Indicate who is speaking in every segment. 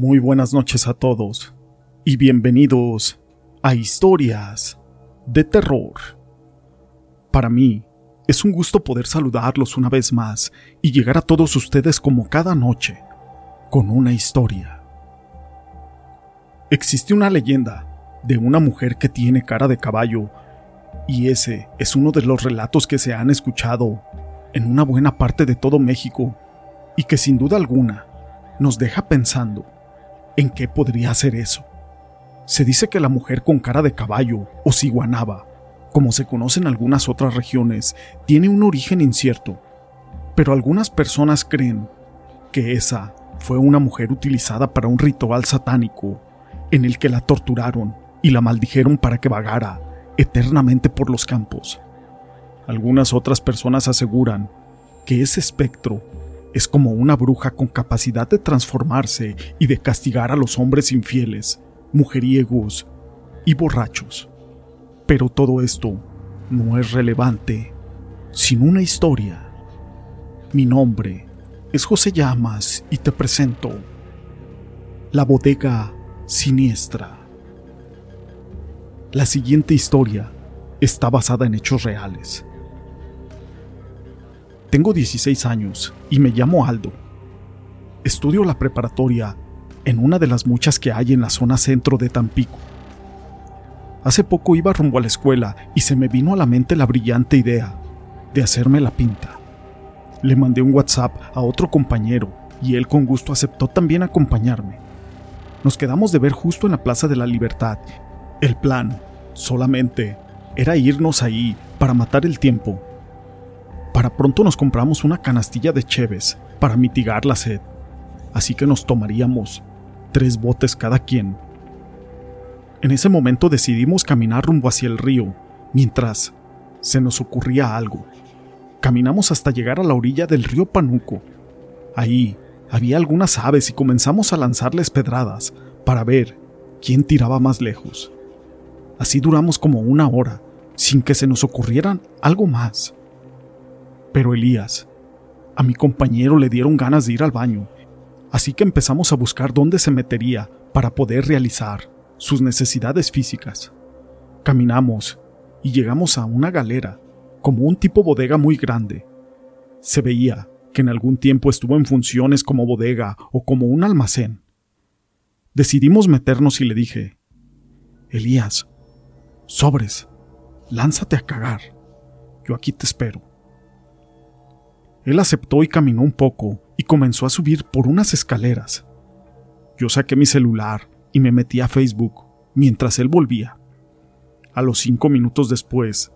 Speaker 1: Muy buenas noches a todos y bienvenidos a Historias de Terror. Para mí es un gusto poder saludarlos una vez más y llegar a todos ustedes como cada noche con una historia. Existe una leyenda de una mujer que tiene cara de caballo y ese es uno de los relatos que se han escuchado en una buena parte de todo México y que sin duda alguna nos deja pensando en qué podría ser eso. Se dice que la mujer con cara de caballo o ciguanaba, como se conoce en algunas otras regiones, tiene un origen incierto, pero algunas personas creen que esa fue una mujer utilizada para un ritual satánico en el que la torturaron y la maldijeron para que vagara eternamente por los campos. Algunas otras personas aseguran que ese espectro es como una bruja con capacidad de transformarse y de castigar a los hombres infieles, mujeriegos y borrachos. Pero todo esto no es relevante sin una historia. Mi nombre es José Llamas y te presento La Bodega Siniestra. La siguiente historia está basada en hechos reales. Tengo 16 años y me llamo Aldo. Estudio la preparatoria en una de las muchas que hay en la zona centro de Tampico. Hace poco iba rumbo a la escuela y se me vino a la mente la brillante idea de hacerme la pinta. Le mandé un WhatsApp a otro compañero y él con gusto aceptó también acompañarme. Nos quedamos de ver justo en la Plaza de la Libertad. El plan, solamente, era irnos ahí para matar el tiempo para pronto nos compramos una canastilla de cheves para mitigar la sed, así que nos tomaríamos tres botes cada quien. En ese momento decidimos caminar rumbo hacia el río, mientras se nos ocurría algo. Caminamos hasta llegar a la orilla del río Panuco. Ahí había algunas aves y comenzamos a lanzarles pedradas para ver quién tiraba más lejos. Así duramos como una hora, sin que se nos ocurrieran algo más. Pero Elías, a mi compañero le dieron ganas de ir al baño, así que empezamos a buscar dónde se metería para poder realizar sus necesidades físicas. Caminamos y llegamos a una galera, como un tipo bodega muy grande. Se veía que en algún tiempo estuvo en funciones como bodega o como un almacén. Decidimos meternos y le dije, Elías, sobres, lánzate a cagar. Yo aquí te espero. Él aceptó y caminó un poco y comenzó a subir por unas escaleras. Yo saqué mi celular y me metí a Facebook mientras él volvía. A los cinco minutos después,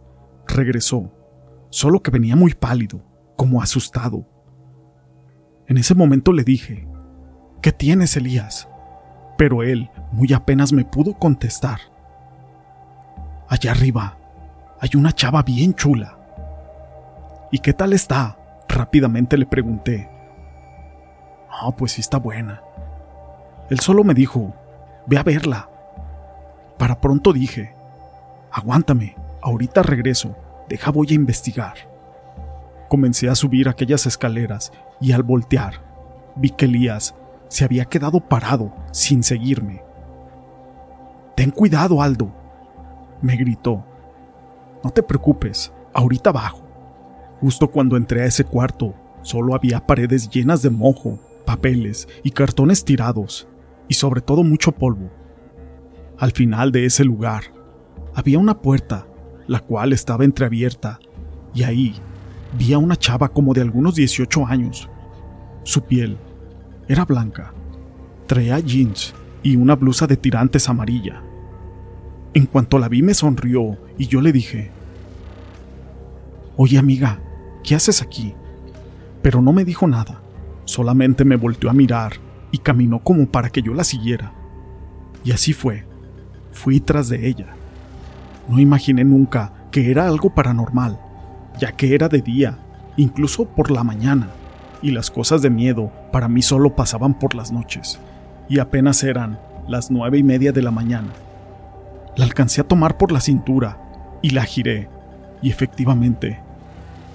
Speaker 1: regresó, solo que venía muy pálido, como asustado. En ese momento le dije, ¿Qué tienes, Elías? Pero él muy apenas me pudo contestar. Allá arriba hay una chava bien chula. ¿Y qué tal está? Rápidamente le pregunté. No, pues sí está buena. Él solo me dijo, ve a verla. Para pronto dije, aguántame, ahorita regreso, deja voy a investigar. Comencé a subir aquellas escaleras y al voltear, vi que Elías se había quedado parado sin seguirme. Ten cuidado, Aldo, me gritó. No te preocupes, ahorita bajo. Justo cuando entré a ese cuarto, solo había paredes llenas de mojo, papeles y cartones tirados, y sobre todo mucho polvo. Al final de ese lugar, había una puerta, la cual estaba entreabierta, y ahí vi a una chava como de algunos 18 años. Su piel era blanca, traía jeans y una blusa de tirantes amarilla. En cuanto la vi me sonrió y yo le dije, Oye amiga, ¿qué haces aquí? Pero no me dijo nada, solamente me volteó a mirar y caminó como para que yo la siguiera. Y así fue, fui tras de ella. No imaginé nunca que era algo paranormal, ya que era de día, incluso por la mañana, y las cosas de miedo para mí solo pasaban por las noches, y apenas eran las nueve y media de la mañana. La alcancé a tomar por la cintura y la giré, y efectivamente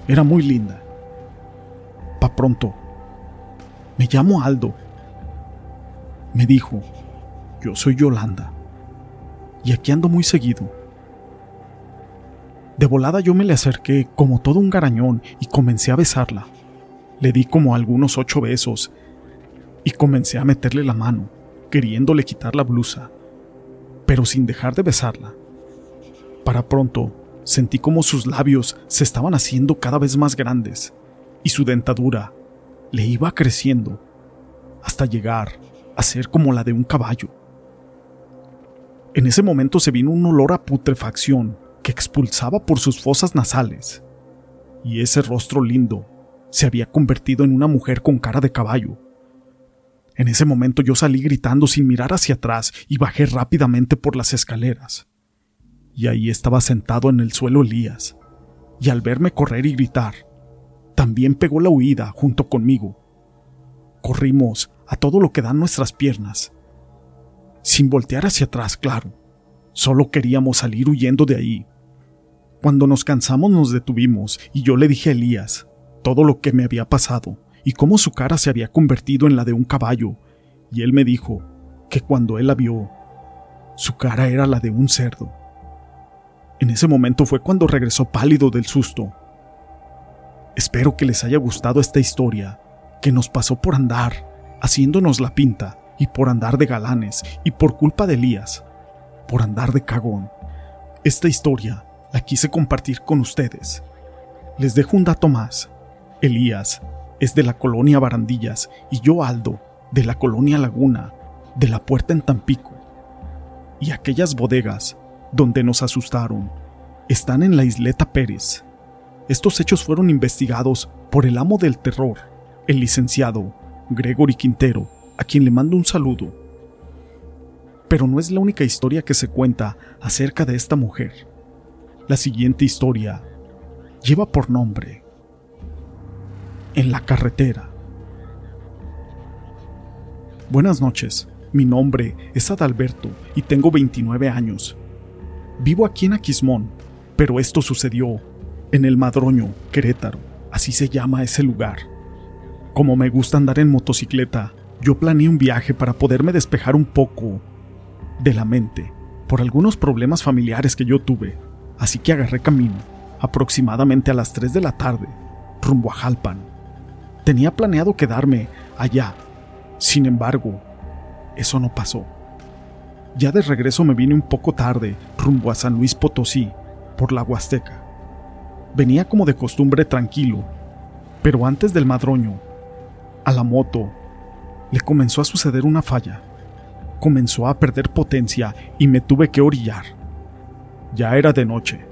Speaker 1: era muy linda. Pa pronto. Me llamo Aldo. Me dijo, yo soy Yolanda. Y aquí ando muy seguido. De volada yo me le acerqué como todo un garañón y comencé a besarla. Le di como algunos ocho besos y comencé a meterle la mano, queriéndole quitar la blusa, pero sin dejar de besarla. Para pronto, sentí como sus labios se estaban haciendo cada vez más grandes y su dentadura le iba creciendo hasta llegar a ser como la de un caballo. En ese momento se vino un olor a putrefacción que expulsaba por sus fosas nasales, y ese rostro lindo se había convertido en una mujer con cara de caballo. En ese momento yo salí gritando sin mirar hacia atrás y bajé rápidamente por las escaleras. Y ahí estaba sentado en el suelo Elías, y al verme correr y gritar, también pegó la huida junto conmigo. Corrimos a todo lo que dan nuestras piernas, sin voltear hacia atrás, claro. Solo queríamos salir huyendo de ahí. Cuando nos cansamos nos detuvimos y yo le dije a Elías todo lo que me había pasado y cómo su cara se había convertido en la de un caballo, y él me dijo que cuando él la vio, su cara era la de un cerdo. Ese momento fue cuando regresó pálido del susto. Espero que les haya gustado esta historia, que nos pasó por andar, haciéndonos la pinta, y por andar de galanes, y por culpa de Elías, por andar de cagón. Esta historia la quise compartir con ustedes. Les dejo un dato más. Elías es de la colonia Barandillas y yo Aldo, de la colonia Laguna, de la puerta en Tampico. Y aquellas bodegas donde nos asustaron están en la isleta Pérez. Estos hechos fueron investigados por el amo del terror, el licenciado Gregory Quintero, a quien le mando un saludo. Pero no es la única historia que se cuenta acerca de esta mujer. La siguiente historia lleva por nombre en la carretera. Buenas noches, mi nombre es Adalberto y tengo 29 años. Vivo aquí en Aquismón, pero esto sucedió en el Madroño, Querétaro, así se llama ese lugar. Como me gusta andar en motocicleta, yo planeé un viaje para poderme despejar un poco de la mente por algunos problemas familiares que yo tuve, así que agarré camino, aproximadamente a las 3 de la tarde, rumbo a Jalpan. Tenía planeado quedarme allá. Sin embargo, eso no pasó. Ya de regreso me vine un poco tarde, rumbo a San Luis Potosí, por la Huasteca. Venía como de costumbre tranquilo, pero antes del madroño, a la moto, le comenzó a suceder una falla. Comenzó a perder potencia y me tuve que orillar. Ya era de noche.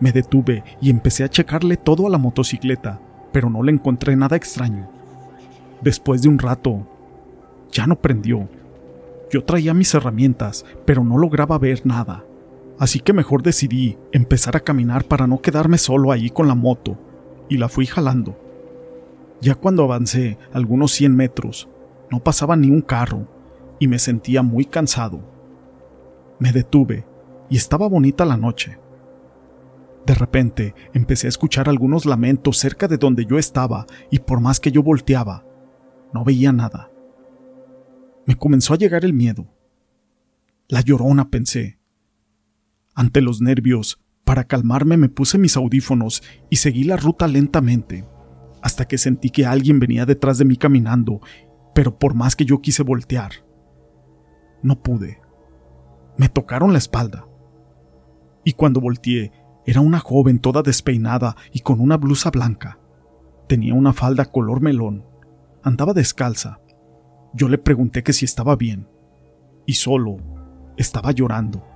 Speaker 1: Me detuve y empecé a checarle todo a la motocicleta pero no le encontré nada extraño. Después de un rato, ya no prendió. Yo traía mis herramientas, pero no lograba ver nada. Así que mejor decidí empezar a caminar para no quedarme solo ahí con la moto, y la fui jalando. Ya cuando avancé algunos 100 metros, no pasaba ni un carro, y me sentía muy cansado. Me detuve, y estaba bonita la noche. De repente empecé a escuchar algunos lamentos cerca de donde yo estaba y por más que yo volteaba, no veía nada. Me comenzó a llegar el miedo. La llorona pensé. Ante los nervios, para calmarme me puse mis audífonos y seguí la ruta lentamente, hasta que sentí que alguien venía detrás de mí caminando, pero por más que yo quise voltear, no pude. Me tocaron la espalda. Y cuando volteé, era una joven toda despeinada y con una blusa blanca. Tenía una falda color melón. Andaba descalza. Yo le pregunté que si estaba bien. Y solo estaba llorando.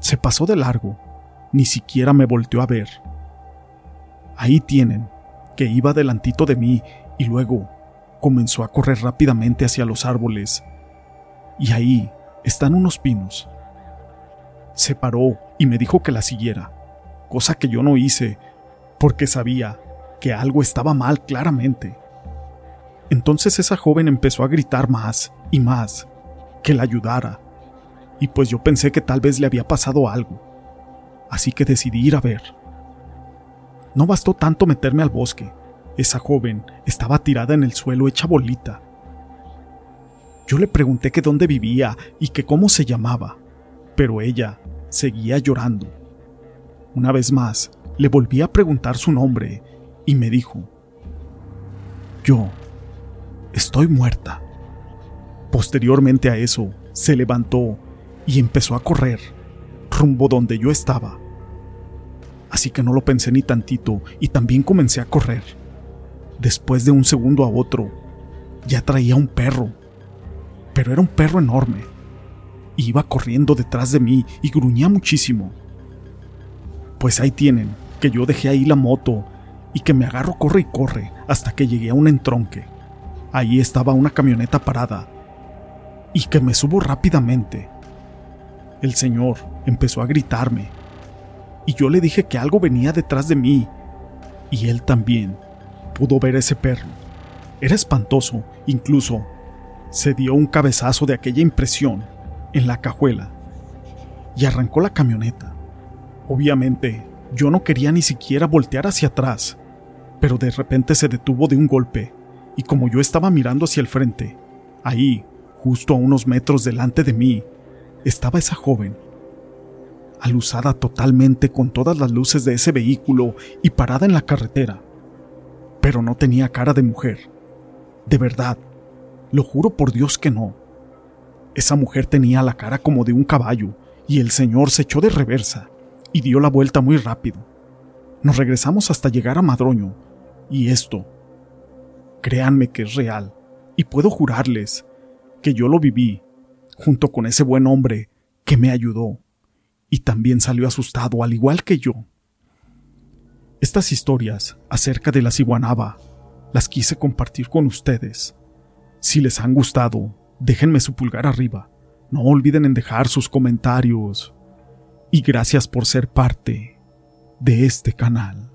Speaker 1: Se pasó de largo. Ni siquiera me volteó a ver. Ahí tienen, que iba delantito de mí y luego comenzó a correr rápidamente hacia los árboles. Y ahí están unos pinos. Se paró y me dijo que la siguiera, cosa que yo no hice, porque sabía que algo estaba mal claramente. Entonces esa joven empezó a gritar más y más, que la ayudara, y pues yo pensé que tal vez le había pasado algo, así que decidí ir a ver. No bastó tanto meterme al bosque, esa joven estaba tirada en el suelo hecha bolita. Yo le pregunté que dónde vivía y que cómo se llamaba, pero ella seguía llorando. Una vez más, le volví a preguntar su nombre y me dijo, yo estoy muerta. Posteriormente a eso, se levantó y empezó a correr rumbo donde yo estaba. Así que no lo pensé ni tantito y también comencé a correr. Después de un segundo a otro, ya traía un perro, pero era un perro enorme. Iba corriendo detrás de mí y gruñía muchísimo. Pues ahí tienen, que yo dejé ahí la moto y que me agarro corre y corre hasta que llegué a un entronque. Ahí estaba una camioneta parada y que me subo rápidamente. El señor empezó a gritarme y yo le dije que algo venía detrás de mí y él también pudo ver ese perro. Era espantoso, incluso se dio un cabezazo de aquella impresión en la cajuela y arrancó la camioneta. Obviamente, yo no quería ni siquiera voltear hacia atrás, pero de repente se detuvo de un golpe y como yo estaba mirando hacia el frente, ahí, justo a unos metros delante de mí, estaba esa joven, alusada totalmente con todas las luces de ese vehículo y parada en la carretera. Pero no tenía cara de mujer. De verdad, lo juro por Dios que no. Esa mujer tenía la cara como de un caballo y el señor se echó de reversa y dio la vuelta muy rápido. Nos regresamos hasta llegar a Madroño y esto Créanme que es real, y puedo jurarles que yo lo viví, junto con ese buen hombre que me ayudó, y también salió asustado al igual que yo. Estas historias acerca de la ciguanaba las quise compartir con ustedes. Si les han gustado, déjenme su pulgar arriba. No olviden en dejar sus comentarios. Y gracias por ser parte de este canal.